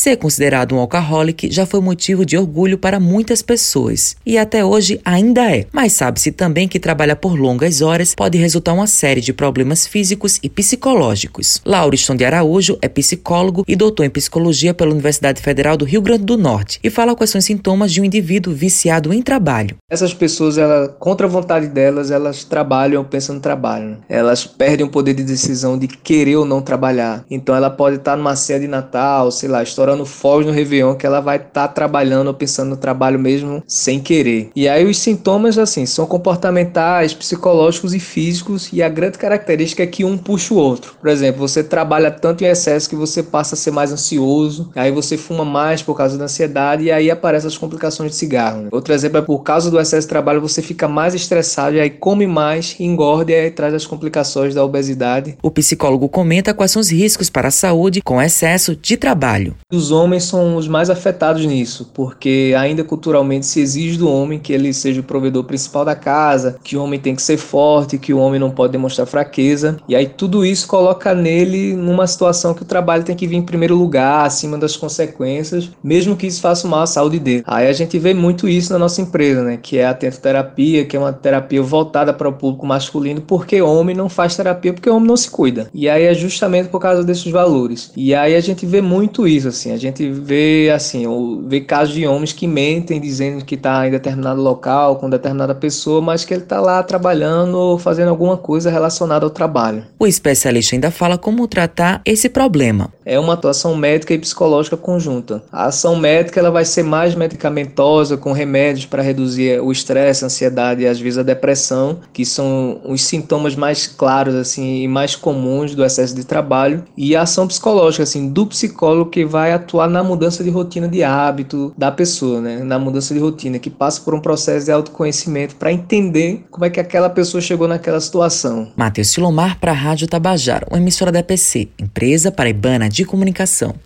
Ser considerado um alcoholic já foi motivo de orgulho para muitas pessoas e até hoje ainda é. Mas sabe-se também que trabalhar por longas horas pode resultar uma série de problemas físicos e psicológicos. Lauriston de Araújo é psicólogo e doutor em psicologia pela Universidade Federal do Rio Grande do Norte e fala quais são os sintomas de um indivíduo viciado em trabalho. Essas pessoas, ela, contra a vontade delas, elas trabalham pensando no trabalho. Né? Elas perdem o poder de decisão de querer ou não trabalhar. Então ela pode estar numa ceia de Natal, sei lá, estourando fogos no Réveillon, que ela vai estar trabalhando ou pensando no trabalho mesmo sem querer. E aí os sintomas, assim, são comportamentais, psicológicos e físicos, e a grande característica é que um puxa o outro. Por exemplo, você trabalha tanto em excesso que você passa a ser mais ansioso, aí você fuma mais por causa da ansiedade, e aí aparecem as complicações de cigarro. Né? Outro exemplo é por causa do excesso de trabalho, você fica mais estressado, e aí come mais, engorda, e aí traz as complicações da obesidade. O psicólogo comenta quais são os riscos para a saúde com excesso de trabalho. Os homens são os mais afetados nisso, porque ainda culturalmente se exige do homem que ele seja o provedor principal da casa, que o homem tem que ser forte, que o homem não pode demonstrar fraqueza. E aí tudo isso coloca nele numa situação que o trabalho tem que vir em primeiro lugar, acima das consequências, mesmo que isso faça mal à saúde dele. Aí a gente vê muito isso na nossa empresa, né, que é a tentoterapia, que é uma terapia voltada para o público masculino, porque homem não faz terapia porque homem não se cuida. E aí é justamente por causa desses valores. E aí a gente vê muito isso, assim, a gente vê assim, vê casos de homens que mentem dizendo que está em determinado local com determinada pessoa, mas que ele está lá trabalhando ou fazendo alguma coisa relacionada ao trabalho. O especialista ainda fala como tratar esse problema. É uma atuação médica e psicológica conjunta. A ação médica ela vai ser mais medicamentosa, com remédios para reduzir o estresse, a ansiedade e às vezes a depressão, que são os sintomas mais claros assim e mais comuns do excesso de trabalho. E a ação psicológica, assim, do psicólogo que vai atuar na mudança de rotina de hábito da pessoa, né? Na mudança de rotina, que passa por um processo de autoconhecimento para entender como é que aquela pessoa chegou naquela situação. Matheus Silomar para a Rádio Tabajara, uma emissora da EPC, empresa paraibana de comunicação.